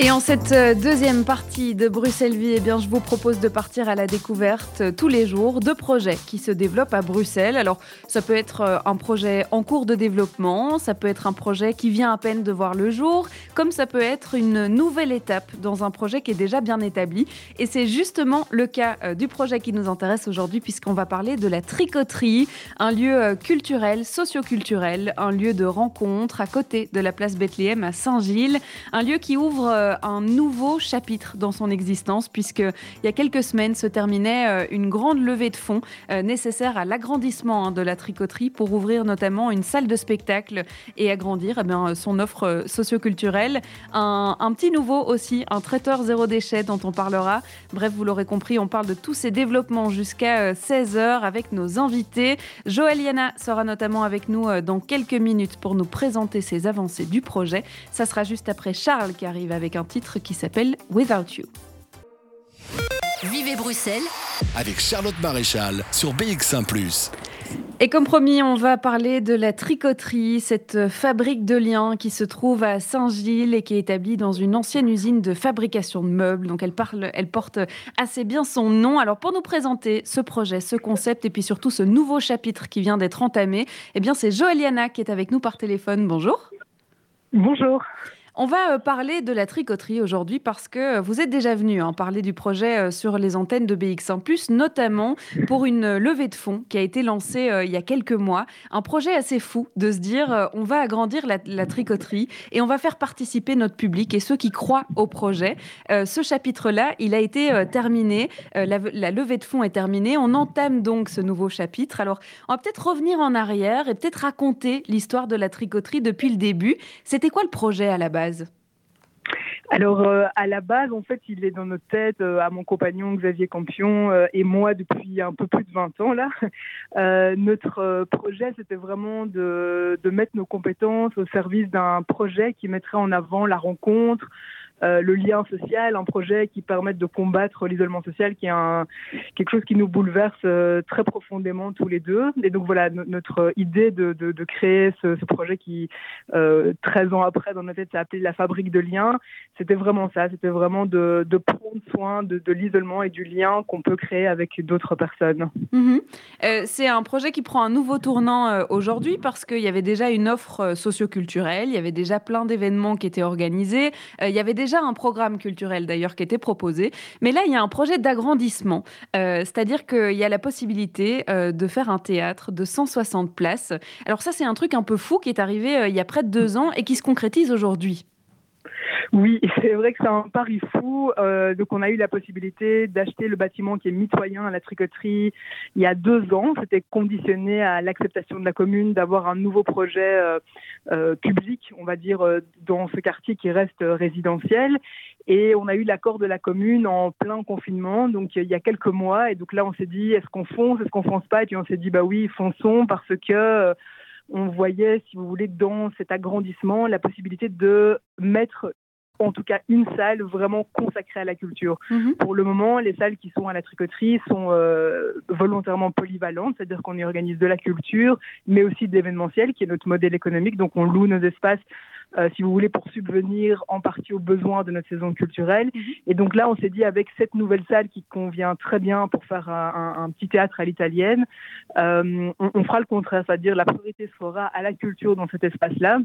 et en cette euh, deuxième partie de Bruxelles Vie, eh bien, je vous propose de partir à la découverte euh, tous les jours de projets qui se développent à Bruxelles. Alors, ça peut être euh, un projet en cours de développement, ça peut être un projet qui vient à peine de voir le jour, comme ça peut être une nouvelle étape dans un projet qui est déjà bien établi. Et c'est justement le cas du projet qui nous intéresse aujourd'hui, puisqu'on va parler de la tricoterie, un lieu culturel, socioculturel, un lieu de rencontre à côté de la place Bethléem à Saint-Gilles, un lieu qui ouvre un nouveau chapitre dans son existence, puisque il y a quelques semaines se terminait euh, une grande levée de fonds euh, nécessaire à l'agrandissement hein, de la tricoterie pour ouvrir notamment une salle de spectacle et agrandir eh son offre socioculturelle. Un, un petit nouveau aussi, un traiteur zéro déchet dont on parlera. Bref, vous l'aurez compris, on parle de tous ces développements jusqu'à 16h avec nos invités. Joël Yana sera notamment avec nous dans quelques minutes pour nous présenter ses avancées du projet. Ça sera juste après Charles qui arrive avec un titre qui s'appelle Without You. Vivez Bruxelles avec Charlotte Maréchal sur BX1 ⁇ et comme promis, on va parler de la tricoterie, cette fabrique de liens qui se trouve à Saint-Gilles et qui est établie dans une ancienne usine de fabrication de meubles. Donc elle, parle, elle porte assez bien son nom. Alors pour nous présenter ce projet, ce concept et puis surtout ce nouveau chapitre qui vient d'être entamé, eh bien c'est Joëliana qui est avec nous par téléphone. Bonjour. Bonjour. On va euh, parler de la tricoterie aujourd'hui parce que vous êtes déjà venu en hein, parler du projet euh, sur les antennes de BX1+, notamment pour une levée de fonds qui a été lancée euh, il y a quelques mois. Un projet assez fou de se dire on va agrandir la, tricoterie et on va faire participer notre public et ceux qui croient au projet. ce chapitre-là, il a été terminé. La, la, levée de fonds est terminée. On entame donc ce nouveau chapitre. Alors, on va peut-être revenir en arrière et peut-être raconter l'histoire de la tricoterie depuis le début. C'était quoi le projet à la base? Alors, euh, à la base, en fait, il est dans notre tête, euh, à mon compagnon Xavier Campion euh, et moi depuis un peu plus de 20 ans. là. notre projet, c'était vraiment de, de, mettre nos compétences au service d'un projet qui mettrait en avant la rencontre, euh, le lien social, un projet qui permette de combattre l'isolement social, qui est un, quelque chose qui nous bouleverse euh, très profondément tous les deux. Et donc voilà, notre idée de, de, créer ce, projet qui, euh, 13 ans après, dans notre tête, s'est appelé la fabrique de liens, c'était vraiment ça, c'était vraiment de, prendre soin de, de l'isolement et du lien qu'on peut créer avec d'autres personnes. Mhm. Euh, c'est un projet qui prend un nouveau tournant aujourd'hui parce qu'il y avait déjà une offre socioculturelle, il y avait déjà plein d'événements qui étaient organisés, il y avait déjà déjà un programme culturel d'ailleurs qui était proposé, mais là il y a un projet d'agrandissement, euh, c'est-à-dire qu'il y a la possibilité euh, de faire un théâtre de 160 places. Alors ça c'est un truc un peu fou qui est arrivé euh, il y a près de deux ans et qui se concrétise aujourd'hui. Oui, c'est vrai que c'est un pari fou. Euh, donc, on a eu la possibilité d'acheter le bâtiment qui est mitoyen à la tricoterie il y a deux ans. C'était conditionné à l'acceptation de la commune d'avoir un nouveau projet euh, euh, public, on va dire, dans ce quartier qui reste résidentiel. Et on a eu l'accord de la commune en plein confinement, donc il y a quelques mois. Et donc là, on s'est dit, est-ce qu'on fonce, est-ce qu'on fonce pas? Et puis on s'est dit, bah oui, fonçons parce que on voyait, si vous voulez, dans cet agrandissement, la possibilité de mettre en tout cas une salle vraiment consacrée à la culture. Mhm. Pour le moment, les salles qui sont à la tricoterie sont euh, volontairement polyvalentes, c'est-à-dire qu'on y organise de la culture, mais aussi de l'événementiel, qui est notre modèle économique. Donc on loue nos espaces, euh, si vous voulez, pour subvenir en partie aux besoins de notre saison culturelle. Mhm. Et donc là, on s'est dit, avec cette nouvelle salle qui convient très bien pour faire un, petit théâtre à l'italienne, euh, on, on, fera le contraire, c'est-à-dire la priorité sera à la culture dans cet espace-là.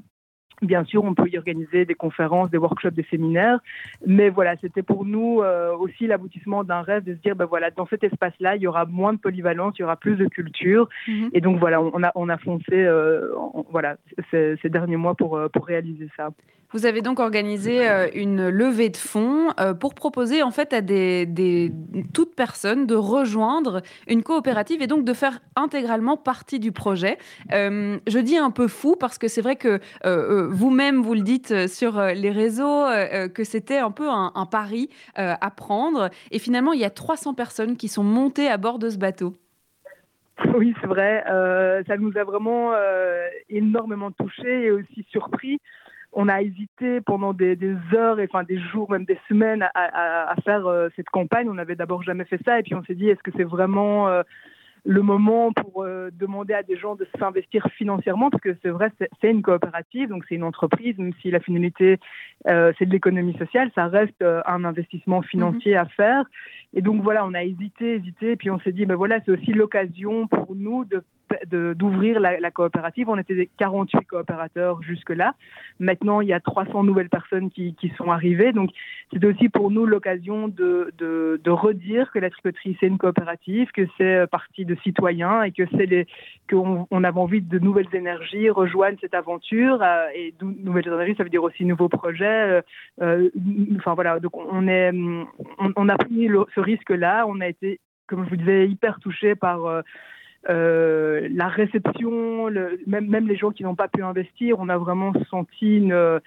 Bien sûr, on peut y organiser des conférences, des workshops, des séminaires, mais voilà, c'était pour nous euh, aussi l'aboutissement d'un rêve de se dire, ben voilà, dans cet espace-là, il y aura moins de polyvalence, il y aura plus de culture, mhm. et donc voilà, on a on a foncé, euh, voilà, ces, ces, derniers mois pour euh, pour réaliser ça. Vous avez donc organisé une levée de fonds pour proposer en fait à des, des, toutes personnes de rejoindre une coopérative et donc de faire intégralement partie du projet. Euh, je dis un peu fou parce que c'est vrai que vous-même vous le dites sur les réseaux que c'était un peu un, pari à prendre et finalement il y a 300 personnes qui sont montées à bord de ce bateau. Oui, c'est vrai. ça nous a vraiment énormément touchés et aussi surpris on a hésité pendant des, heures, enfin des jours, même des semaines à, faire cette campagne. On n'avait d'abord jamais fait ça, et puis on s'est dit est-ce que c'est vraiment le moment pour euh, demander à des gens de s'investir financièrement, parce que c'est vrai, c'est une coopérative, donc c'est une entreprise, même si la finalité, euh, c'est de l'économie sociale, ça reste euh, un investissement financier à faire. Et donc voilà, on a hésité, hésité, et puis on s'est dit, ben voilà, c'est aussi l'occasion pour nous de d'ouvrir la, coopérative. On était 48 coopérateurs jusque-là. Maintenant, il y a 300 nouvelles personnes qui, sont arrivées. Donc, c'est aussi pour nous l'occasion de, redire que la tricoterie, c'est une coopérative, que c'est partie de citoyens et que c'est qu'on on avait envie de nouvelles énergies rejoignent cette aventure. Euh, et nouvelles énergies, ça veut dire aussi nouveaux projets. Euh, euh, enfin, voilà. Donc, on a pris ce risque-là. On a été comme je vous disais, hyper touchés par euh, la réception, le, même, même les gens qui n'ont pas pu investir, on a vraiment senti une,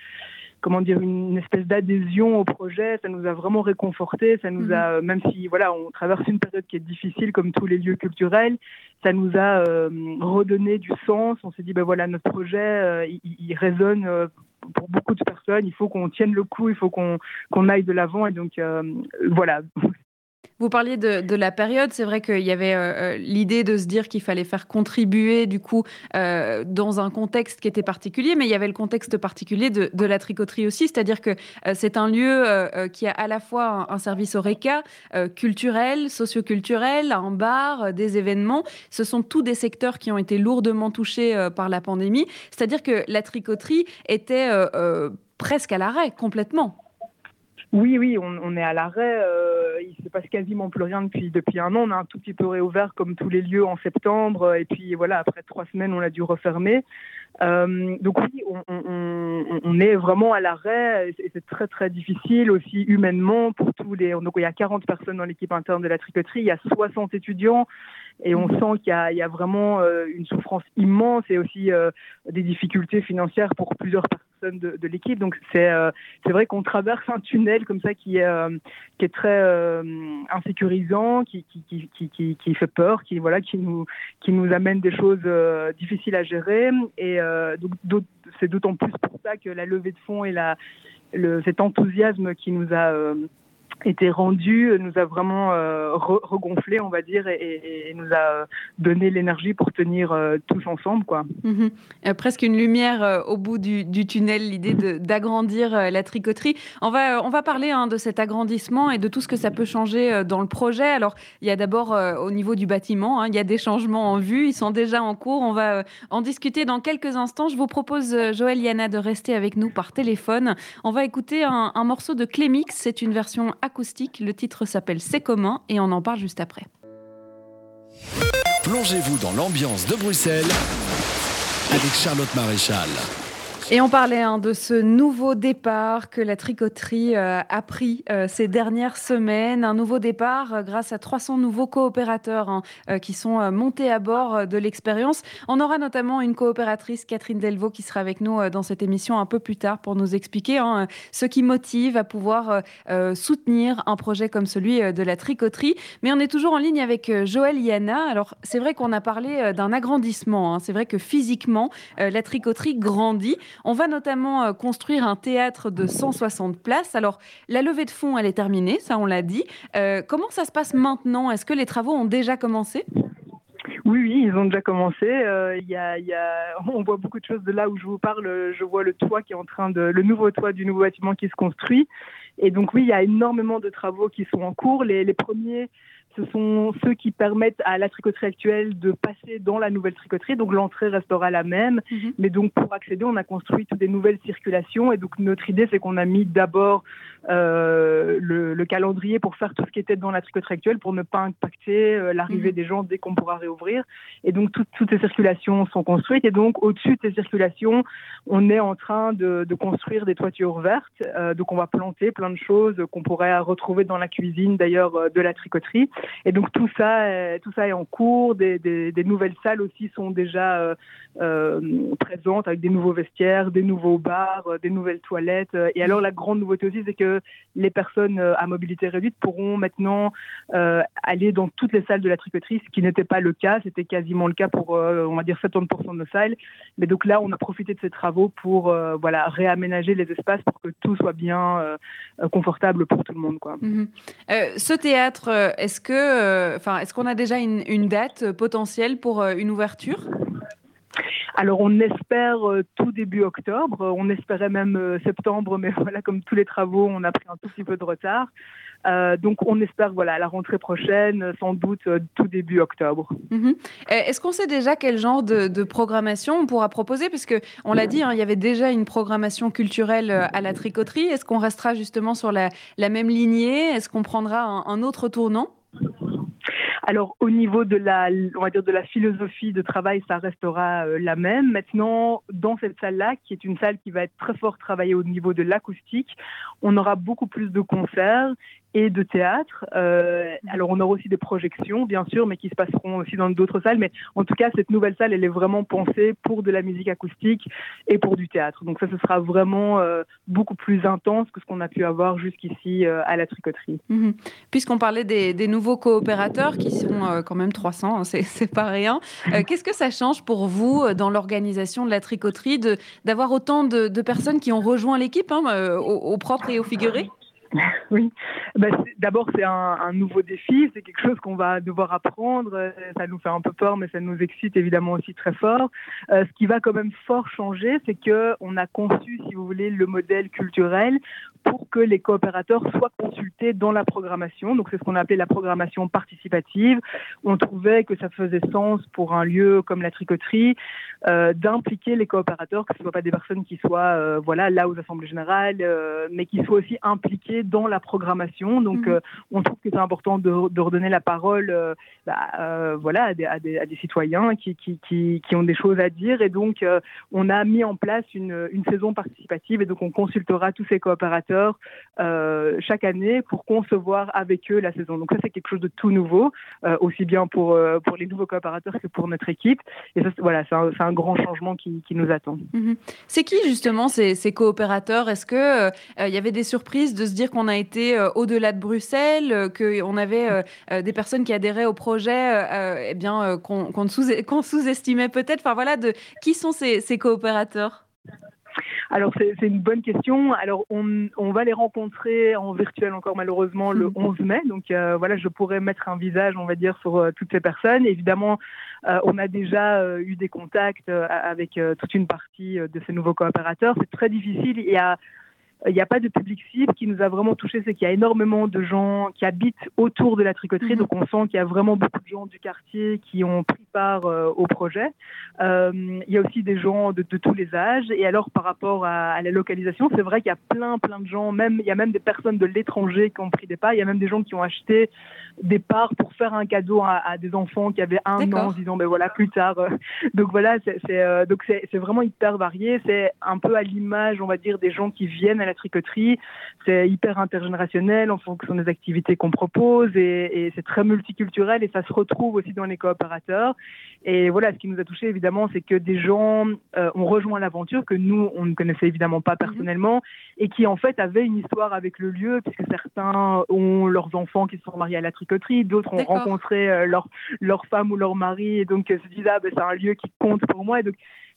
comment dire, une espèce d'adhésion au projet. Ça nous a vraiment réconforté. Ça nous a, mhm. même si voilà, on traverse une période qui est difficile comme tous les lieux culturels, ça nous a euh, redonné du sens. On s'est dit, ben voilà, notre projet, euh, il, résonne. pour beaucoup de personnes, il faut qu'on tienne le coup, il faut qu'on qu'on aille de l'avant. Et donc, voilà, vous parliez de, la période. C'est vrai qu'il y avait euh, euh, l'idée de se dire qu'il fallait faire contribuer, du coup, euh, dans un contexte qui était particulier, mais il y avait le contexte particulier de, la tricoterie aussi. C'est-à-dire que c'est un lieu qui a à la fois un, service Oreca, culturel, socioculturel, un bar, des événements. Ce sont tous des secteurs qui ont été lourdement touchés par la pandémie. C'est-à-dire que la tricoterie était presque à l'arrêt complètement. Oui, oui, on, est à l'arrêt. Euh, il se passe quasiment plus rien depuis, un an. On a un tout petit peu réouvert comme tous les lieux en septembre. Et puis voilà, après trois semaines, on a dû refermer. Euh, donc oui, on, est vraiment à l'arrêt. Et c'est très très difficile aussi humainement pour tous les. Donc il y a 40 personnes dans l'équipe interne de la tricoterie. Il y a 60 étudiants. Et on sent qu'il y, a vraiment euh, une souffrance immense et aussi des difficultés financières pour plusieurs personnes de, l'équipe. Donc c'est euh, c'est vrai qu'on traverse un tunnel comme ça qui est euh, qui est très euh, insécurisant, qui qui, qui qui, qui fait peur, qui voilà qui nous qui nous amène des choses difficiles à gérer. Et donc c'est d'autant plus pour ça que la levée de fonds et la le, cet enthousiasme qui nous a été rendu, nous a vraiment euh, regonflé, on va dire, et, nous a donné l'énergie pour tenir euh, tous ensemble, quoi. Mhm. Euh, presque une lumière au bout du, tunnel, l'idée d'agrandir la tricoterie. On va, on va parler hein, de cet agrandissement et de tout ce que ça peut changer dans le projet. Alors, il y a d'abord au niveau du bâtiment, hein, il y a des changements en vue, ils sont déjà en cours. On va en discuter dans quelques instants. Je vous propose, Joël Yana, de rester avec nous par téléphone. On va écouter un morceau de Clémix, c'est une version acoustique. Le titre s'appelle C'est commun et on en parle juste après. Plongez-vous dans l'ambiance de Bruxelles avec Charlotte Maréchal. Et on parlait hein, de ce nouveau départ que la tricoterie euh, a pris euh, ces dernières semaines. Un nouveau départ euh, grâce à 300 nouveaux coopérateurs hein, qui sont montés à bord de l'expérience. On aura notamment une coopératrice, Catherine Delvaux, qui sera avec nous dans cette émission un peu plus tard pour nous expliquer hein, ce qui motive à pouvoir soutenir un projet comme celui de la tricoterie. Mais on est toujours en ligne avec Joël Yana. Alors c'est vrai qu'on a parlé d'un agrandissement. C'est vrai que physiquement, la tricoterie grandit. On va notamment euh, construire un théâtre de 160 places. Alors, la levée de fonds, elle est terminée, ça on l'a dit. Euh, comment ça se passe maintenant? Est-ce que les travaux ont déjà commencé? Oui, oui, ils ont déjà commencé. Euh, y a, on voit beaucoup de choses de là où je vous parle. Je vois le toit qui est en train de, le nouveau toit du nouveau bâtiment qui se construit. Et donc oui, il y a énormément de travaux qui sont en cours. Les, les premiers ce sont ceux qui permettent à la tricoterie actuelle de passer dans la nouvelle tricoterie. Donc l'entrée restera la même, mhm. mais donc pour accéder, on a construit toutes des nouvelles circulations. Et donc notre idée, c'est qu'on a mis d'abord euh, le, calendrier pour faire tout ce qui était dans la tricoterie actuelle, pour ne pas impacter euh, l'arrivée mhm. des gens dès qu'on pourra réouvrir. Et donc toutes ces circulations sont construites. Et donc au-dessus de ces circulations, on est en train de, construire des toitures vertes. Euh, donc on va planter plein de choses qu'on pourrait retrouver dans la cuisine d'ailleurs de la tricoterie. Et donc tout ça, tout ça est en cours. Des, nouvelles salles aussi sont déjà présentes avec des nouveaux vestiaires, des nouveaux bars, des nouvelles toilettes. Et alors la grande nouveauté aussi, c'est que les personnes à mobilité réduite pourront maintenant aller dans toutes les salles de la tricoterie, ce qui n'était pas le cas. C'était quasiment le cas pour, on va dire, 70% de nos salles. Mais donc là, on a profité de ces travaux pour voilà réaménager les espaces pour que tout soit bien euh, confortable pour tout le monde. Quoi. Mhm. Euh, ce théâtre, euh, est-ce que, enfin, est-ce qu'on a déjà une, date potentielle pour une ouverture? Alors on espère tout début octobre, on espérait même septembre, mais voilà, comme tous les travaux, on a pris un tout petit peu de retard. Euh, donc on espère voilà la rentrée prochaine, sans doute euh, tout début octobre. Mhm. Euh, est-ce qu'on sait déjà quel genre de, programmation on pourra proposer? Puisque on l'a dit, hein, il y avait déjà une programmation culturelle à la tricoterie. Est-ce qu'on restera justement sur la, même lignée? Est-ce qu'on prendra un autre tournant? Alors au niveau de la, on va dire de la philosophie de travail, ça restera euh, la même. Maintenant, dans cette salle-là, qui est une salle qui va être très fort travaillée au niveau de l'acoustique, on aura beaucoup plus de concerts et de théâtre. Euh, alors on aura aussi des projections, bien sûr, mais qui se passeront aussi dans d'autres salles. Mais en tout cas, cette nouvelle salle, elle est vraiment pensée pour de la musique acoustique et pour du théâtre. Donc ça, ce sera vraiment euh, beaucoup plus intense que ce qu'on a pu avoir jusqu'ici à la tricoterie. Mhm. Puisqu'on parlait des, des nouveaux coopérateurs qui sont euh, quand même 300, hein, c'est pas rien. Euh, qu'est-ce que ça change pour vous euh, dans l'organisation de la tricoterie d'avoir autant de, personnes qui ont rejoint l'équipe, hein, au, propre et au figuré? oui, bah, d'abord c'est un, nouveau défi, c'est quelque chose qu'on va devoir apprendre. Ça nous fait un peu peur, mais ça nous excite évidemment aussi très fort. ce qui va quand même fort changer, c'est que on a conçu, si vous voulez, le modèle culturel pour que les coopérateurs soient consultés dans la programmation. Donc c'est ce qu'on a appelé la programmation participative. On trouvait que ça faisait sens pour un lieu comme la tricoterie euh, d'impliquer les coopérateurs, que ce ne soient pas des personnes qui soient euh, voilà là aux assemblées générales, euh, mais qui soient aussi impliquées dans la programmation. Donc mhm. on trouve que c'est important de, de, redonner la parole bah, voilà à des, à, des, à des, citoyens qui, qui, qui, qui, ont des choses à dire. Et donc on a mis en place une, une saison participative et donc on consultera tous ces coopérateurs euh, chaque année pour concevoir avec eux la saison. Donc ça, c'est quelque chose de tout nouveau, euh, aussi bien pour, euh, pour les nouveaux coopérateurs que pour notre équipe. Et ça, voilà, c'est un, grand changement qui, nous attend. Mhm. C'est qui justement ces, coopérateurs? Est-ce que il y avait des surprises de se dire qu'on a été au-delà de Bruxelles, qu'on avait des personnes qui adhéraient au projet, eh bien qu'on sous-estimait peut-être? Enfin voilà, de qui sont ces coopérateurs? Alors c'est une bonne question. Alors on, on, va les rencontrer en virtuel encore malheureusement le 11 mhm. mai. Donc euh, voilà, je pourrais mettre un visage, on va dire, sur euh, toutes ces personnes. Évidemment, euh, on a déjà eu des contacts avec toute une partie de ces nouveaux coopérateurs. C'est très difficile. Il y a il n'y a pas de public cible qui nous a vraiment touché, c'est qu'il y a énormément de gens qui habitent autour de la tricoterie, mhm. donc on sent qu'il y a vraiment beaucoup de gens du quartier qui ont pris part euh, au projet. Euh, il y a aussi des gens de, tous les âges, et alors par rapport à, la localisation, c'est vrai qu'il y a plein plein de gens, même il y a même des personnes de l'étranger qui ont pris des parts, il y a même des gens qui ont acheté des parts pour faire un cadeau à, des enfants qui avaient un an, en disant ben voilà plus tard. donc voilà, c'est euh, donc c'est vraiment hyper varié, c'est un peu à l'image, on va dire, des gens qui viennent la tricoterie. C'est hyper intergénérationnel en fonction des activités qu'on propose et, c'est très multiculturel et ça se retrouve aussi dans les coopérateurs. Et voilà, ce qui nous a touché évidemment, c'est que des gens euh, ont rejoint l'aventure que nous, on ne connaissait évidemment pas mhm. personnellement et qui en fait avaient une histoire avec le lieu puisque certains ont leurs enfants qui se sont mariés à la tricoterie, d'autres ont rencontré euh, leur, leur femme ou leur mari et donc se disent ah ben, c'est un lieu qui compte pour moi. Et donc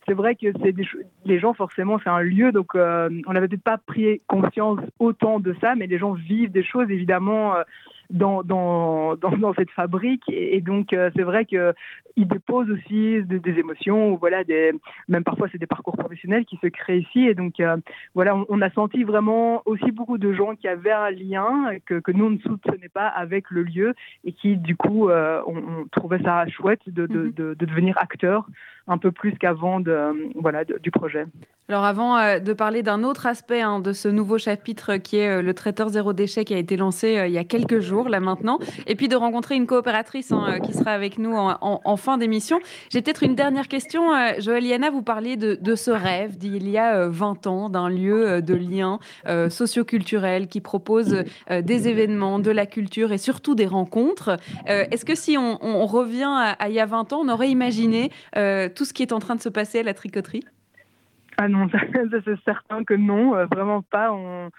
c'est vrai que c'est des les gens forcément c'est un lieu donc euh, on n'avait peut-être pas pris conscience autant de ça mais les gens vivent des choses évidemment euh, dans, dans, dans, cette fabrique. Et, donc, euh, c'est vrai qu'ils déposent aussi des, émotions, ou voilà, des, même parfois, c'est des parcours professionnels qui se créent ici. Et donc, euh, voilà, on, a senti vraiment aussi beaucoup de gens qui avaient un lien que, que nous, on ne soupçonnait pas avec le lieu et qui, du coup, euh, on, trouvait ça chouette de, de, mm-hmm. de, devenir acteur un peu plus qu'avant de, voilà, du projet. Alors avant euh, de parler d'un autre aspect hein, de ce nouveau chapitre qui est euh, le traiteur zéro déchet qui a été lancé euh, il y a quelques jours là maintenant, et puis de rencontrer une coopératrice hein, qui sera avec nous en, fin d'émission, j'ai peut-être une dernière question. Joël Yana, vous parliez de, ce rêve d'il y a 20 ans d'un lieu de lien socioculturel qui propose des événements, de la culture et surtout des rencontres. Est-ce que si on, revient à, il y a 20 ans, on aurait imaginé tout ce qui est en train de se passer à la tricoterie ah non, ça, c'est certain que non, euh, vraiment pas. On,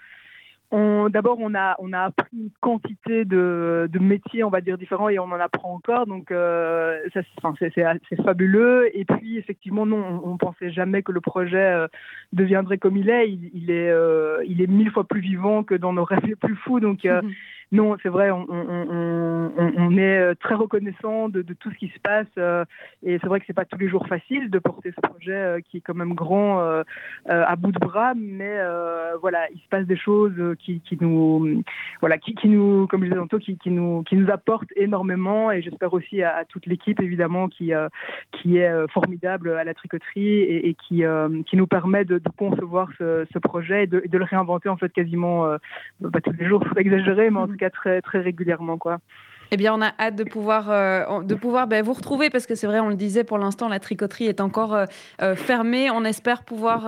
D'abord, on a, on a appris une quantité de, de, métiers, on va dire, différents et on en apprend encore. Donc, euh, c'est fabuleux. Et puis, effectivement, non, on ne pensait jamais que le projet euh, deviendrait comme il est. Il, il est, euh, il est mille fois plus vivant que dans nos rêves les plus fous. Donc. Non, c'est vrai, on, on, on, on, est euh, très reconnaissant de, de, tout ce qui se passe euh, et c'est vrai que c'est pas tous les jours facile de porter ce projet euh, qui est quand même grand à bout de bras, mais voilà, il se passe des choses qui, qui nous, voilà, qui, qui, nous, comme je disais tantôt, qui, qui, nous, qui nous apportent énormément et j'espère aussi à, toute l'équipe évidemment qui, qui est formidable à la tricoterie et, et qui, qui nous permet de, de concevoir ce, ce projet et de, de, le réinventer en fait quasiment pas tous les jours, faut exagérer, mais en tout très, très régulièrement. Quoi. Eh bien, on a hâte de pouvoir, euh, de pouvoir ben, vous retrouver parce que c'est vrai, on le disait, pour l'instant, la tricoterie est encore euh, euh, fermée. On espère pouvoir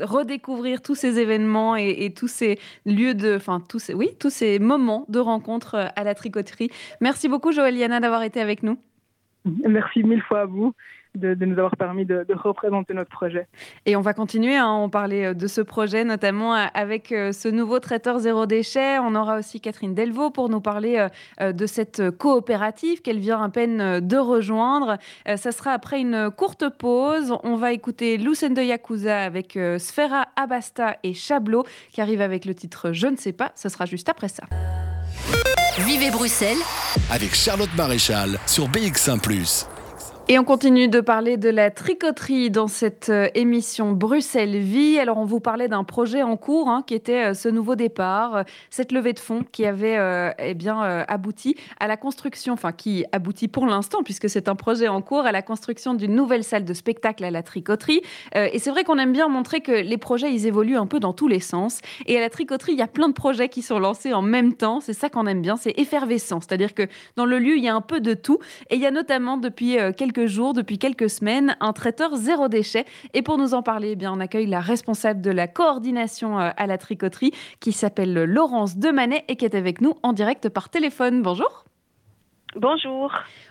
redécouvrir tous ces événements et, tous ces lieux de, enfin, tous ces, oui, tous ces moments de rencontre à la tricoterie. Merci beaucoup, Joëliana, d'avoir été avec nous. Merci mille fois à vous de, nous avoir permis de, représenter notre projet. Et on va continuer, hein, on parlait euh, de ce projet notamment euh, avec euh, ce nouveau traiteur zéro déchet. On aura aussi Catherine Delvaux pour nous parler de cette coopérative qu'elle vient à peine de rejoindre. Ça sera après une courte pause. On va écouter Lucen de Yakuza avec Sfera Abasta et Chablot qui arrive avec le titre Je ne sais pas. Ce sera juste après ça. Vivez Bruxelles avec Charlotte Maréchal sur BX1 ⁇ et on continue de parler de la tricoterie dans cette euh, émission Bruxelles Vie. Alors on vous parlait d'un projet en cours hein, qui était euh, ce nouveau départ, euh, cette levée de fonds qui avait eh bien abouti à la construction, enfin qui aboutit pour l'instant puisque c'est un projet en cours à la construction d'une nouvelle salle de spectacle à la tricoterie. et c'est vrai qu'on aime bien montrer que les projets ils évoluent un peu dans tous les sens. Et à la tricoterie il y a plein de projets qui sont lancés en même temps. C'est ça qu'on aime bien, c'est effervescent. C'est-à-dire que dans le lieu il y a un peu de tout. Et il y a notamment depuis quelques quelques jours, depuis quelques semaines, un traiteur zéro déchet. Et pour nous en parler, eh bien, on accueille la responsable de la coordination euh, à la tricoterie qui s'appelle Laurence Demanet et qui est avec nous en direct par téléphone. Bonjour. Bonjour.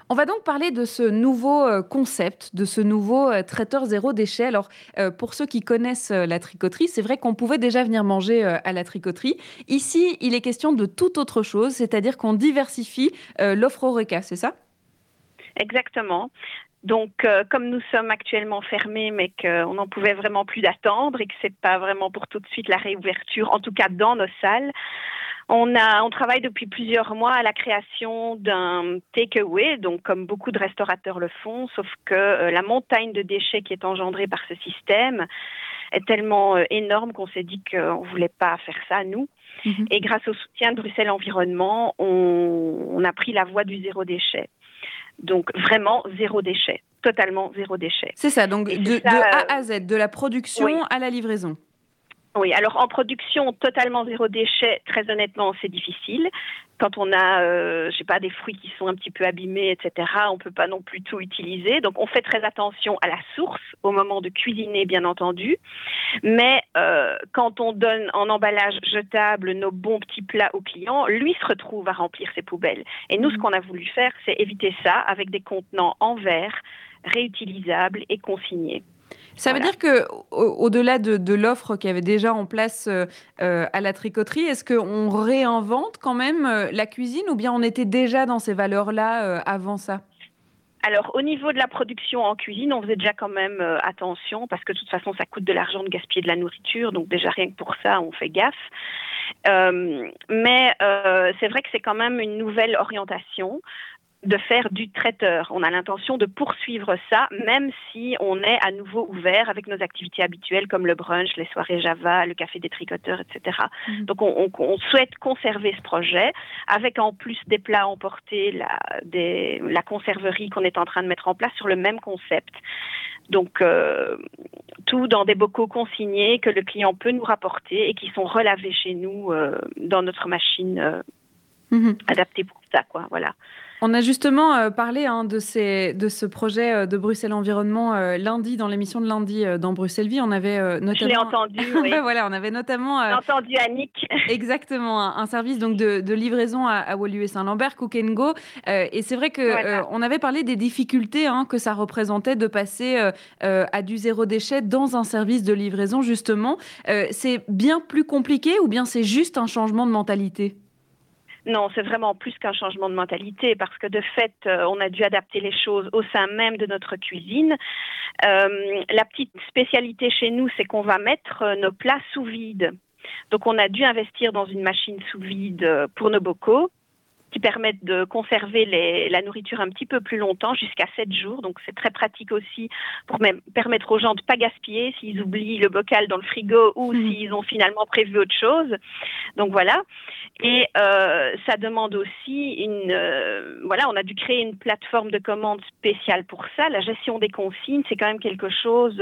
On va donc parler de ce nouveau euh, concept, de ce nouveau euh, traiteur zéro déchet. Alors, pour ceux qui connaissent la tricoterie, c'est vrai qu'on pouvait déjà venir manger à la tricoterie. Ici, il est question de tout autre chose, c'est-à-dire qu'on diversifie l'offre Oreca, c'est ça? Exactement. Donc, euh, comme nous sommes actuellement fermés, mais qu'on n'en pouvait vraiment plus d'attendre et que c'est pas vraiment pour tout de suite la réouverture, en tout cas dans nos salles, on, a, on travaille depuis plusieurs mois à la création d'un takeaway, donc comme beaucoup de restaurateurs le font, sauf que euh, la montagne de déchets qui est engendrée par ce système est tellement euh, énorme qu'on s'est dit qu'on ne voulait pas faire ça, nous. Mhm. Et grâce au soutien de Bruxelles Environnement, on, on a pris la voie du zéro déchet. Donc vraiment zéro déchet, totalement zéro déchet. C'est ça, donc de, A à Z, de la production à la livraison. Oui, alors en production totalement zéro déchet, très honnêtement, c'est difficile. Quand on a, euh, je sais pas, des fruits qui sont un petit peu abîmés, etc., on peut pas non plus tout utiliser. Donc on fait très attention à la source au moment de cuisiner, bien entendu. Mais euh, quand on donne en emballage jetable nos bons petits plats aux clients, lui se retrouve à remplir ses poubelles. Et nous, ce mmh. qu'on a voulu faire, c'est éviter ça avec des contenants en verre réutilisables et consignés. Ça veut dire que au-delà de, l'offre qui avait déjà en place euh, euh, à la tricoterie, est-ce qu'on réinvente quand même euh, la cuisine ou bien on était déjà dans ces valeurs-là avant ça? Alors, au niveau de la production en cuisine, on faisait déjà quand même attention parce que de toute façon, ça coûte de l'argent de gaspiller de la nourriture. Donc, déjà, rien que pour ça, on fait gaffe. mais c'est vrai que c'est quand même une nouvelle orientation. De faire du traiteur. On a l'intention de poursuivre ça, même si on est à nouveau ouvert avec nos activités habituelles comme le brunch, les soirées Java, le café des tricoteurs, etc. Mhm. Donc on, souhaite conserver ce projet avec en plus des plats emportés, la, la conserverie qu'on est en train de mettre en place sur le même concept. Donc, euh, tout dans des bocaux consignés que le client peut nous rapporter et qui sont relavés chez nous euh, dans notre machine euh, mhm. adaptée pour ça, quoi. Voilà. On a justement euh, parlé hein, de, ces, de ce projet euh, de Bruxelles Environnement euh, lundi, dans l'émission de lundi dans Bruxelles Vie. On avait notamment. Je l'ai entendu. Oui. voilà, on avait notamment. entendu Annick. exactement, un, service donc de, livraison à, à et Saint-Lambert, Cook Go. et c'est vrai que on avait parlé des difficultés hein, que ça représentait de passer à du zéro déchet dans un service de livraison, justement. c'est bien plus compliqué ou bien c'est juste un changement de mentalité? Non, c'est vraiment plus qu'un changement de mentalité parce que de fait, euh, on a dû adapter les choses au sein même de notre cuisine. Euh, la petite spécialité chez nous, c'est qu'on va mettre euh, nos plats sous vide. Donc on a dû investir dans une machine sous vide pour nos bocaux qui permettent de conserver les, la nourriture un petit peu plus longtemps, jusqu'à 7 jours. Donc c'est très pratique aussi pour même permettre aux gens de ne pas gaspiller s'ils oublient le bocal dans le frigo ou mmh. s'ils ont finalement prévu autre chose. Donc voilà. Et euh, ça demande aussi une... Euh, voilà, on a dû créer une plateforme de commande spéciale pour ça. La gestion des consignes, c'est quand même quelque chose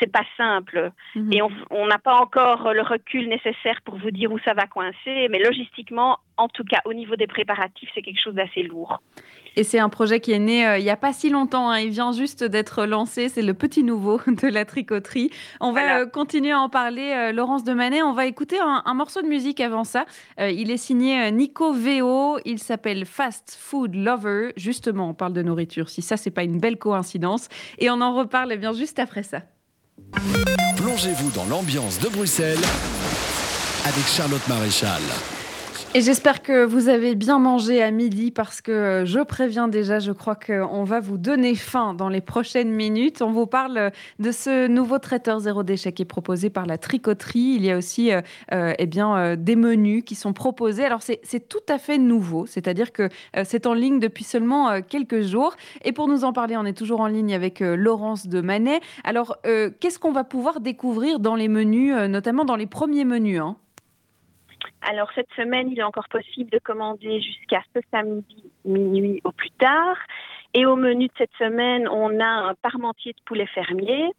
c'est pas simple. Mmh. Et on n'a pas encore le recul nécessaire pour vous dire où ça va coincer, mais logistiquement, en tout cas au niveau des préparatifs, c'est quelque chose d'assez lourd. Et c'est un projet qui est né euh, il n'y a pas si longtemps. Hein. Il vient juste d'être lancé. C'est le petit nouveau de la tricoterie. On va euh, continuer à en parler. Euh, Laurence de Manet, on va écouter un, morceau de musique avant ça. il est signé Nico Veo. Il s'appelle Fast Food Lover. Justement, on parle de nourriture. Si ça, c'est pas une belle coïncidence. Et on en reparle eh bien juste après ça. Plongez-vous dans l'ambiance de Bruxelles avec Charlotte Maréchal. Et j'espère que vous avez bien mangé à midi parce que euh, je préviens déjà, je crois qu'on va vous donner faim dans les prochaines minutes. On vous parle de ce nouveau traiteur zéro déchet qui est proposé par la tricoterie. Il y a aussi euh, euh, eh bien, des menus qui sont proposés. Alors c'est tout à fait nouveau, c'est-à-dire que c'est en ligne depuis seulement quelques jours. Et pour nous en parler, on est toujours en ligne avec Laurence de Manet. Alors qu'est-ce qu'on va pouvoir découvrir dans les menus, notamment dans les premiers menus hein? Alors cette semaine, il est encore possible de commander jusqu'à ce samedi minuit au plus tard. Et au menu de cette semaine, on a un parmentier de poulet fermier,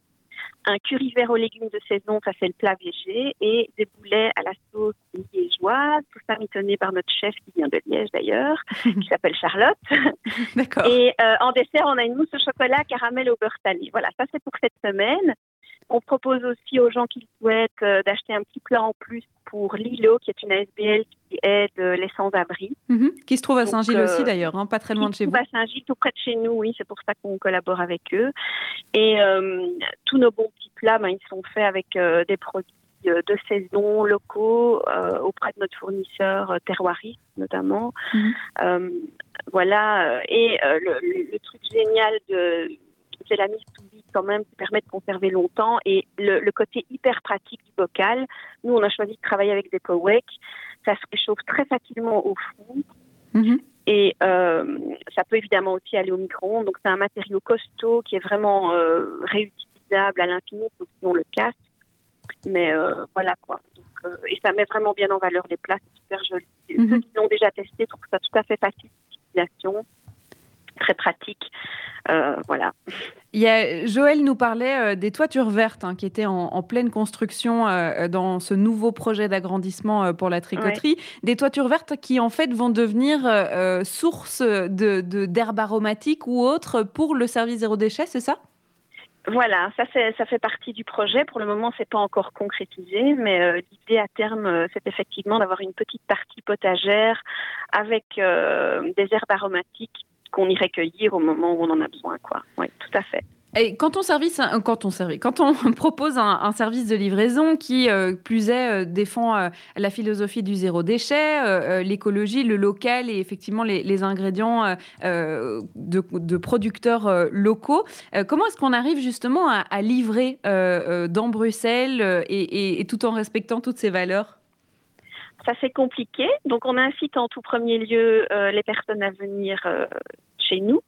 un curry vert aux légumes de saison, ça c'est le plat végé, et des boulets à la sauce liégeoise, tout ça mitonné par notre chef qui vient de Liège d'ailleurs, qui s'appelle Charlotte. D'accord. Et euh, en dessert, on a une mousse au chocolat caramel au beurre salé. Voilà, ça c'est pour cette semaine. On propose aussi aux gens qui souhaitent euh, d'acheter un petit plat en plus pour Lilo, qui est une ASBL qui aide euh, les sans-abri. Mhm. qui se trouve à Saint-Gilles aussi euh, d'ailleurs, hein, pas très loin de chez vous. à Saint-Gilles, tout près de chez nous, oui, c'est pour ça qu'on collabore avec eux. Et tous nos bons petits plats, ben, ils sont faits avec des produits de saison locaux auprès de notre fournisseur terroiriste notamment. Mhm. voilà. Et le, le, truc génial de c'est la mise sous quand même qui permet de conserver longtemps et le, côté hyper pratique du bocal. Nous, on a choisi de travailler avec des Powek. Ça se réchauffe très facilement au four. Mhm. Et euh, ça peut évidemment aussi aller au micro-ondes. Donc, c'est un matériau costaud qui est vraiment euh, réutilisable à l'infini, sauf si on le casse. Mais euh, voilà quoi. Donc, et ça met vraiment bien en valeur les plats. C'est super joli. Mhm. Ceux qui l'ont déjà testé trouvent ça tout à fait facile d'utilisation très pratique. Euh, voilà. Il y a, Joël nous parlait euh, des toitures vertes hein, qui étaient en, pleine construction euh, dans ce nouveau projet d'agrandissement pour la tricoterie. Des toitures vertes qui en fait vont devenir source de, d'herbes aromatiques ou autres pour le service zéro déchet, c'est ça? Voilà, ça, ça fait partie du projet. Pour le moment, c'est pas encore concrétisé, mais l'idée à terme, c'est effectivement d'avoir une petite partie potagère avec des herbes aromatiques qu'on irait cueillir au moment où on en a besoin. Quoi. Oui, tout à fait. Et quand on, service, quand on, service, quand on propose un, service de livraison qui, euh, plus est, euh, défend euh, la philosophie du zéro déchet, l'écologie, le local et effectivement les, ingrédients de, producteurs locaux, comment est-ce qu'on arrive justement à, livrer dans Bruxelles et, tout en respectant toutes ces valeurs? Ça c'est compliqué. Donc on incite en tout premier lieu les personnes à venir chez nous.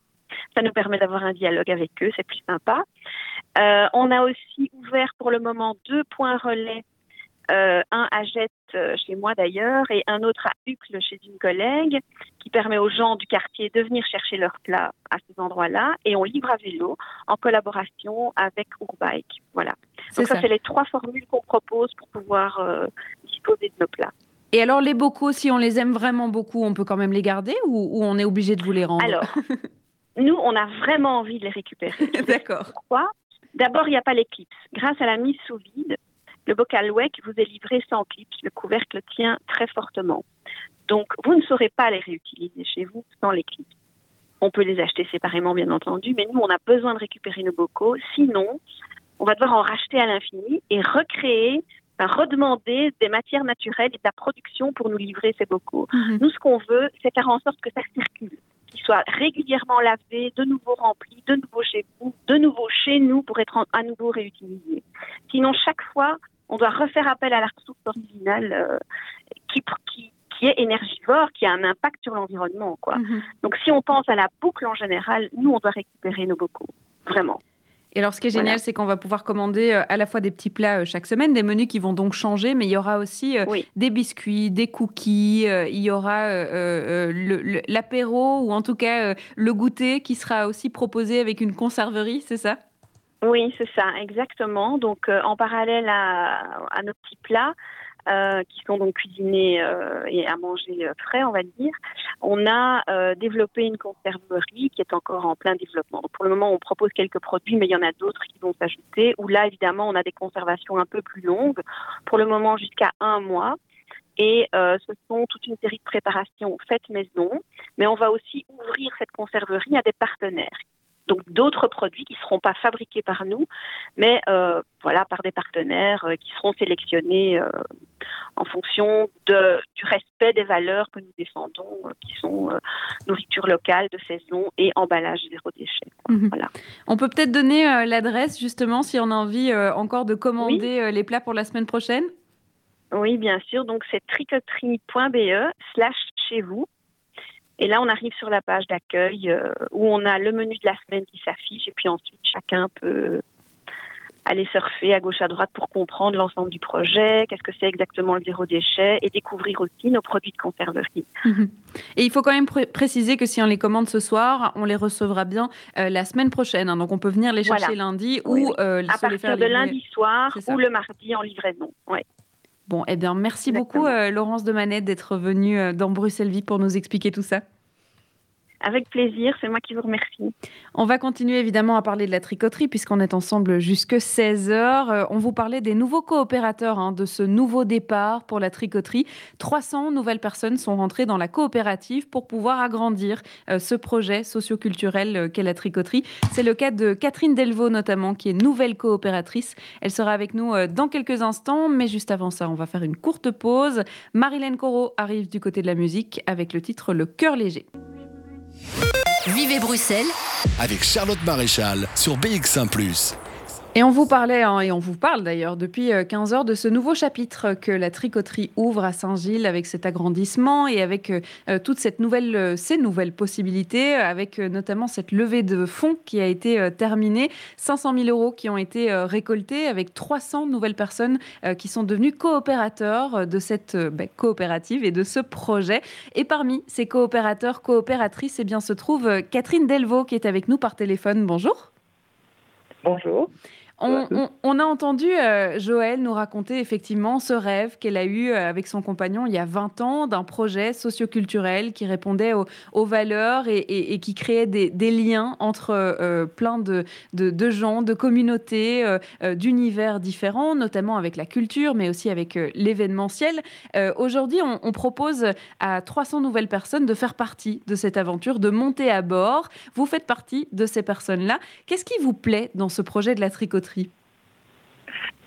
Ça nous permet d'avoir un dialogue avec eux, c'est plus sympa. Euh, on a aussi ouvert pour le moment deux points relais, euh, un à Jette euh, chez moi d'ailleurs et un autre à Uccle chez une collègue, qui permet aux gens du quartier de venir chercher leurs plats à ces endroits-là et on livre à vélo en collaboration avec Urbike. Voilà. Donc ça, c'est les trois formules qu'on propose pour pouvoir disposer de nos plats. Et alors les bocaux, si on les aime vraiment beaucoup, on peut quand même les garder ou, on est obligé de vous les rendre Alors, nous, on a vraiment envie de les récupérer. D'accord. Pourquoi? D'abord, il n'y a pas l'éclipse. Grâce à la mise sous vide, le bocal WEC vous est livré sans clips. Le couvercle tient très fortement. Donc, vous ne saurez pas les réutiliser chez vous sans l'éclipse. On peut les acheter séparément, bien entendu, mais nous, on a besoin de récupérer nos bocaux. Sinon, on va devoir en racheter à l'infini et recréer, redemander des matières naturelles et de la production pour nous livrer ces bocaux. Mhm. Nous, ce qu'on veut, c'est faire en sorte que ça circule qu'il soit régulièrement lavé, de nouveau rempli, de nouveau chez vous, de nouveau chez nous pour être à nouveau réutilisé. Sinon, chaque fois, on doit refaire appel à la ressource originale euh, qui, qui, qui, est énergivore, qui a un impact sur l'environnement. quoi. Mhm. Donc, si on pense à la boucle en général, nous, on doit récupérer nos bocaux, vraiment. Et alors, ce qui est génial, c'est qu'on va pouvoir commander euh, à la fois des petits plats euh, chaque semaine, des menus qui vont donc changer, mais il y aura aussi euh, des biscuits, des cookies, il y aura l'apéro ou en tout cas le goûter qui sera aussi proposé avec une conserverie, c'est ça? Oui, c'est ça, exactement. Donc, en parallèle à, à, nos petits plats, euh, qui sont donc cuisinés euh, et à manger euh, frais, on va dire. On a développé une conserverie qui est encore en plein développement. Donc pour le moment, on propose quelques produits, mais il y en a d'autres qui vont s'ajouter. Où là, évidemment, on a des conservations un peu plus longues. Pour le moment, jusqu'à un mois. Et ce sont toute une série de préparations faites maison, mais on va aussi ouvrir cette conserverie à des partenaires donc d'autres produits qui ne seront pas fabriqués par nous, mais euh, voilà par des partenaires euh, qui seront sélectionnés euh, en fonction de, du respect des valeurs que nous défendons, qui sont nourriture locale de saison et emballage zéro déchet. Mhm. Voilà. On peut peut-être donner l'adresse justement si on a envie encore de commander les plats pour la semaine prochaine? Oui, bien sûr. Donc c'est tricoterie.be slash chez vous. Et là, on arrive sur la page d'accueil euh, où on a le menu de la semaine qui s'affiche et puis ensuite chacun peut aller surfer à gauche à droite pour comprendre l'ensemble du projet, qu'est-ce que c'est exactement le zéro déchet et découvrir aussi nos produits de conserverie. Mhm. Et il faut quand même préciser que si on les commande ce soir, on les recevra bien euh, la semaine prochaine. Hein. donc on peut venir les chercher lundi ou euh, à partir de lundi soir ou le mardi en livraison. Ouais. Bon, eh bien, merci beaucoup, euh, Laurence de Manette, d'être venue euh, dans Bruxelles Vie pour nous expliquer tout ça. Avec plaisir, c'est moi qui vous remercie. On va continuer évidemment à parler de la tricoterie puisqu'on est ensemble jusque 16h. Euh, on vous parlait des nouveaux coopérateurs, hein, de ce nouveau départ pour la tricoterie. 300 nouvelles personnes sont rentrées dans la coopérative pour pouvoir agrandir euh, ce projet socioculturel euh, qu'est la tricoterie. C'est le cas de Catherine Delvaux notamment qui est nouvelle coopératrice. Elle sera avec nous dans quelques instants, mais juste avant ça, on va faire une courte pause. Marilène Corot arrive du côté de la musique avec le titre Le cœur léger. Vivez Bruxelles. Avec Charlotte Maréchal sur BX1 ⁇ et on vous parlait, hein, et on vous parle d'ailleurs depuis 15 euh, heures de ce nouveau chapitre que la tricoterie ouvre à Saint-Gilles avec cet agrandissement et avec euh, euh, cette nouvelle, ces nouvelles possibilités, avec notamment cette levée de fonds qui a été terminée, 500 000 euros qui ont été récoltés, avec 300 nouvelles personnes qui sont devenues coopérateurs de cette ben, coopérative et de ce projet. Et parmi ces coopérateurs, coopératrices, eh bien, se trouve Catherine Delvaux qui est avec nous par téléphone. Bonjour. Bonjour. On, a entendu euh, Joël nous raconter effectivement ce rêve qu'elle a eu euh, avec son compagnon il y a 20 ans d'un projet socioculturel qui répondait aux, valeurs et, qui créait des, liens entre euh, plein de, gens, de communautés, d'univers différents, notamment avec la culture, mais aussi avec l'événementiel. Aujourd'hui, on, propose à 300 nouvelles personnes de faire partie de cette aventure, de monter à bord. Vous faites partie de ces personnes-là. Qu'est-ce qui vous plaît dans ce projet de la tricoterie?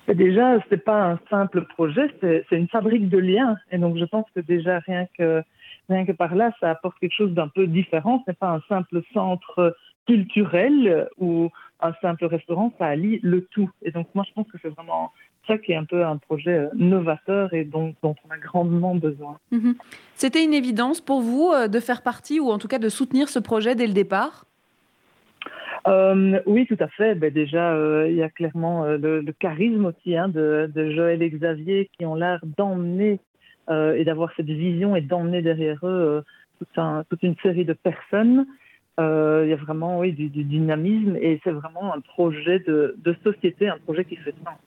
Déjà, ce n'est pas un simple projet, c'est une fabrique de liens. Et donc, je pense que déjà, rien que, rien que par là, ça apporte quelque chose d'un peu différent. Ce n'est pas un simple centre culturel ou un simple restaurant, ça allie le tout. Et donc, moi, je pense que c'est vraiment, ça qui est un peu un projet novateur et dont, dont on a grandement besoin. Mhm. C'était une évidence pour vous de faire partie ou en tout cas de soutenir ce projet dès le départ? Euh, oui, tout à fait. Ben, déjà, euh, il y a clairement euh, le, charisme aussi hein, de, Joël et Xavier qui ont l'air d'emmener et d'avoir cette vision et d'emmener derrière eux toute, une série de personnes. il y a vraiment oui, du, dynamisme et c'est vraiment un projet de, de, société, un projet qui fait sens.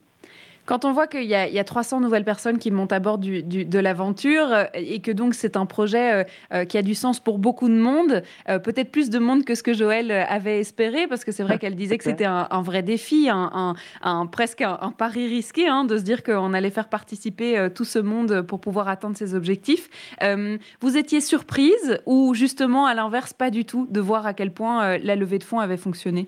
Quand on voit qu'il y, a 300 nouvelles personnes qui montent à bord de l'aventure euh, et que donc c'est un projet euh, euh, qui a du sens pour beaucoup de monde, peut-être plus de monde que ce que Joël avait espéré, parce que c'est vrai qu'elle disait que c'était un, vrai défi, un, presque un, pari risqué hein, de se dire qu'on allait faire participer tout ce monde pour pouvoir atteindre ses objectifs. vous étiez surprise ou justement à l'inverse pas du tout de voir à quel point la levée de fonds avait fonctionné?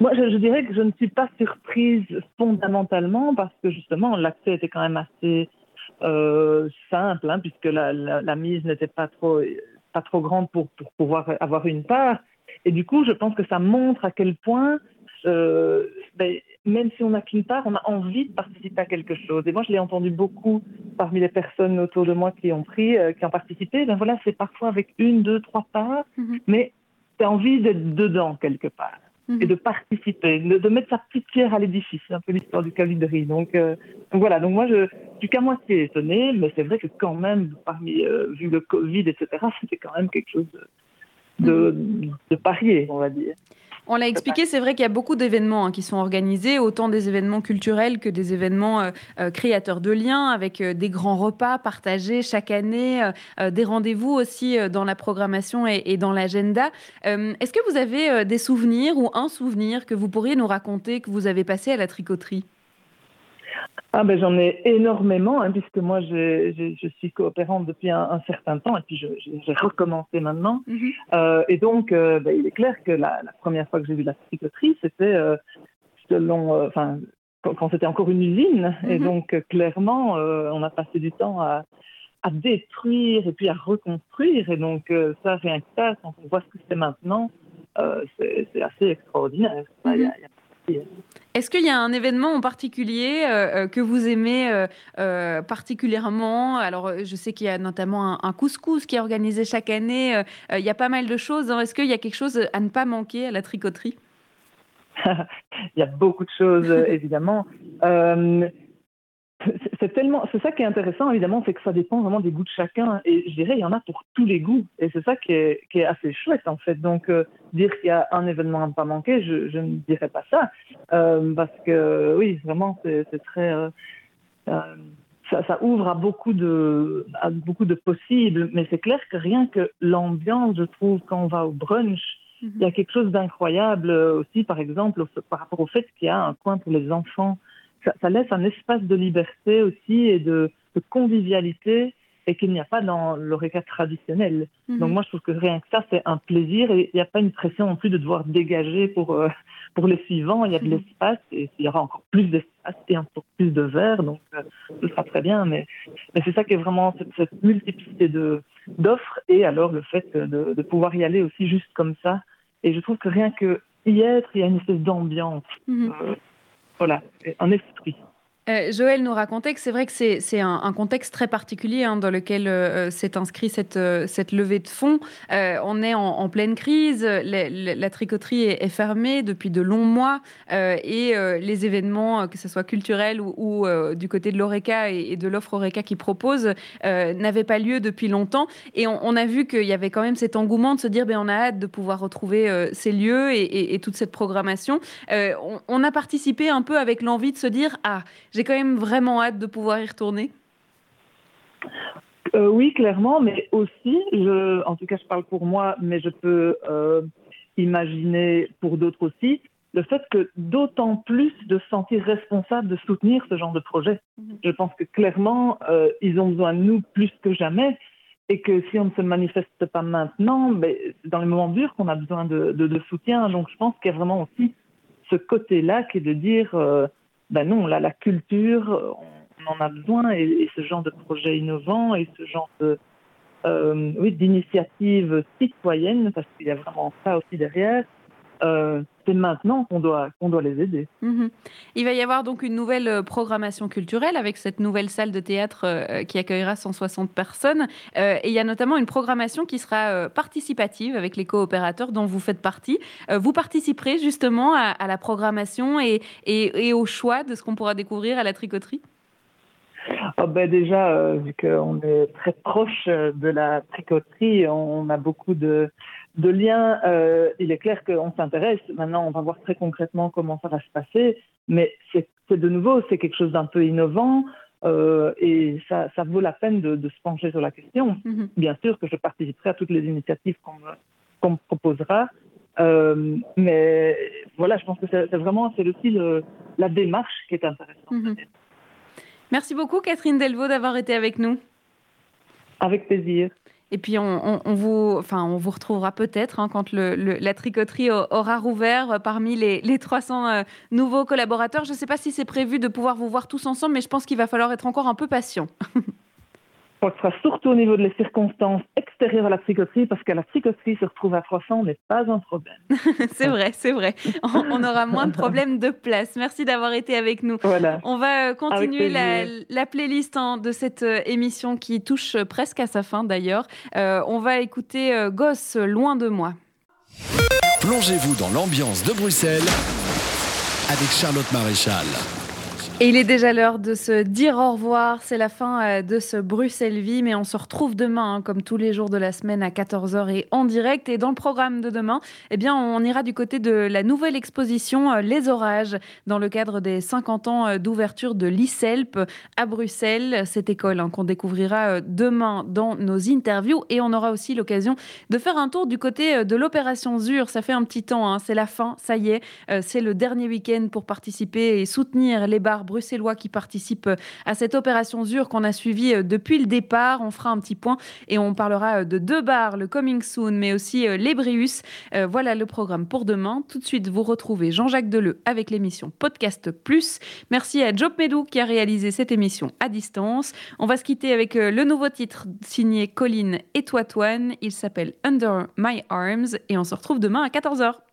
Moi, je, dirais que je ne suis pas surprise fondamentalement parce que justement, l'accès était quand même assez euh, simple, hein, puisque la, la, mise n'était pas trop, pas trop grande pour, pour, pouvoir avoir une part. Et du coup, je pense que ça montre à quel point, euh, ben, même si on n'a qu'une part, on a envie de participer à quelque chose. Et moi, je l'ai entendu beaucoup parmi les personnes autour de moi qui ont pris, euh, qui ont participé. Ben voilà, c'est parfois avec une, deux, trois parts, mm-hmm. mais tu as envie d'être dedans quelque part. Mhm. et de participer, de, mettre sa petite pierre à l'édifice. C'est un peu l'histoire du calibri. Donc, euh, donc, voilà, donc moi je, je suis qu'à moitié étonnée, mais c'est vrai que quand même, parmi, euh, vu le Covid, etc., c'était quand même quelque chose de, de, de parier, on va dire. On l'a expliqué, c'est vrai qu'il y a beaucoup d'événements hein, qui sont organisés, autant des événements culturels que des événements euh, euh, créateurs de liens, avec euh, des grands repas partagés chaque année, des rendez-vous aussi dans la programmation et dans l'agenda. Est-ce que vous avez des souvenirs ou un souvenir que vous pourriez nous raconter que vous avez passé à la tricoterie? Ah ben j'en ai énormément, hein, puisque moi je, je, suis coopérante depuis un, certain temps et puis j'ai recommencé maintenant. Mhm. euh, et donc euh, ben, il est clair que la, la première fois que j'ai vu la tricoterie, c'était euh, selon, enfin quand, c'était encore une usine. Et mhm. donc clairement, on a passé du temps à, à, détruire et puis à reconstruire. Et donc ça, rien que ça, quand on voit ce que c'est maintenant, c'est assez extraordinaire. Il y a, mhm. Est-ce qu'il y a un événement en particulier euh, euh, que vous aimez euh, particulièrement? Alors, je sais qu'il y a notamment un, couscous qui est organisé chaque année. il y a pas mal de choses. Hein. Est-ce qu'il y a quelque chose à ne pas manquer à la tricoterie? Il y a beaucoup de choses, évidemment c'est tellement, c'est ça qui est intéressant évidemment, c'est que ça dépend vraiment des goûts de chacun. Et je dirais, il y en a pour tous les goûts. Et c'est ça qui est, qui est, assez chouette en fait. Donc euh, dire qu'il y a un événement à ne pas manquer, je, je ne dirais pas ça, euh, parce que oui, vraiment, c'est, très, euh, ça, ça, ouvre à beaucoup de, à beaucoup de possibles. Mais c'est clair que rien que l'ambiance, je trouve, quand on va au brunch. Mhm. Il y a quelque chose d'incroyable aussi, par exemple, par rapport au fait qu'il y a un coin pour les enfants ça, laisse un espace de liberté aussi et de, convivialité et qu'il n'y a pas dans l'oreca traditionnel. Mhm. Donc moi, je trouve que rien que ça, c'est un plaisir et il n'y a pas une pression non plus de devoir dégager pour, euh, pour les suivants. Il y a de mhm. l'espace et il y aura encore plus d'espace et encore plus de verre, donc euh, ce sera très bien. Mais, mais c'est ça qui est vraiment cette, multiplicité d'offres et alors le fait de, de, pouvoir y aller aussi juste comme ça. Et je trouve que rien que y être, il y a une espèce d'ambiance. Mhm. Euh, voilà, un esprit. Euh, Joël nous racontait que c'est vrai que c'est un, contexte très particulier hein, dans lequel euh, euh, s'est inscrit cette, cette levée de fonds. on est en, pleine crise, la, tricoterie est, fermée depuis de longs mois et les événements, que ce soit culturels ou, du côté de l'ORECA et, de l'offre ORECA qui propose, n'avaient pas lieu depuis longtemps. Et on, a vu qu'il y avait quand même cet engouement de se dire ben, on a hâte de pouvoir retrouver ces lieux et, toute cette programmation. On, on, a participé un peu avec l'envie de se dire ah, j'ai quand même vraiment hâte de pouvoir y retourner. Euh, oui, clairement, mais aussi, je, en tout cas, je parle pour moi, mais je peux euh, imaginer pour d'autres aussi, le fait que d'autant plus de se sentir responsable de soutenir ce genre de projet. Mhm. Je pense que clairement, euh, ils ont besoin de nous plus que jamais et que si on ne se manifeste pas maintenant, ben, dans les moments durs qu'on a besoin de, de, de, soutien. Donc je pense qu'il y a vraiment aussi ce côté-là qui est de dire ben non, là, la culture, on en a besoin et, ce genre de projet innovant et ce genre de, euh, oui, d'initiative citoyenne, parce qu'il y a vraiment ça aussi derrière, euh, c'est maintenant qu'on doit, qu'on doit les aider. Mhm. Il va y avoir donc une nouvelle euh, programmation culturelle avec cette nouvelle salle de théâtre euh, qui accueillera 160 personnes. Euh, et il y a notamment une programmation qui sera participative avec les coopérateurs dont vous faites partie. vous participerez justement à, la programmation et, et, au choix de ce qu'on pourra découvrir à la tricoterie? Oh ben déjà, vu qu'on est très proche de la tricoterie, on a beaucoup de, de liens, euh, il est clair qu'on s'intéresse. Maintenant, on va voir très concrètement comment ça va se passer. Mais c'est de nouveau, c'est quelque chose d'un peu innovant. Euh, et ça, ça, vaut la peine de, de, se pencher sur la question. Mhm. Bien sûr que je participerai à toutes les initiatives qu'on me, proposera. Euh, mais voilà, je pense que c'est vraiment c'est aussi le, la démarche qui est intéressante. Mhm. Merci beaucoup Catherine Delvaux d'avoir été avec nous. Avec plaisir. Et puis on, vous, enfin, on vous retrouvera peut-être hein, quand la tricoterie aura rouvert euh, parmi les, les 300 euh, nouveaux collaborateurs. Je ne sais pas si c'est prévu de pouvoir vous voir tous ensemble, mais je pense qu'il va falloir être encore un peu patient. ce sera surtout au niveau des circonstances extérieures à la tricoterie, parce que la tricoterie se retrouve à 300 n'est pas un problème. c'est vrai, c'est vrai. On, aura moins de problèmes de place. Merci d'avoir été avec nous. Voilà. On va euh, continuer la, playlist hein, de cette euh, émission qui touche presque à sa fin d'ailleurs. Euh, on va écouter Gosse, loin de moi. Plongez-vous dans l'ambiance de Bruxelles avec Charlotte Maréchal. Et il est déjà l'heure de se dire au revoir. C'est la fin euh, de ce Bruxelles Vie, mais on se retrouve demain, hein, comme tous les jours de la semaine, à 14h et en direct. Et dans le programme de demain, eh bien, on ira du côté de la nouvelle exposition euh, Les Orages, dans le cadre des 50 ans euh, d'ouverture de l'ICELP à Bruxelles. Cette école hein, qu'on découvrira demain dans nos interviews. Et on aura aussi l'occasion de faire un tour du côté de l'opération ZUR. Ça fait un petit temps, hein. c'est la fin, ça y est. C'est le dernier week-end pour participer et soutenir les bars bruxellois qui participent euh, à cette opération ZUR qu'on a suivie euh, depuis le départ. On fera un petit point et on parlera euh, de deux bars, le Coming Soon, mais aussi l'Ebrius. Voilà le programme pour demain. Tout de suite, vous retrouvez Jean-Jacques Deleu avec l'émission Podcast Plus. Merci à Job Medou qui a réalisé cette émission à distance. On va se quitter avec le nouveau titre signé Colline et Toitouane. Il s'appelle Under My Arms et on se retrouve demain à 14h.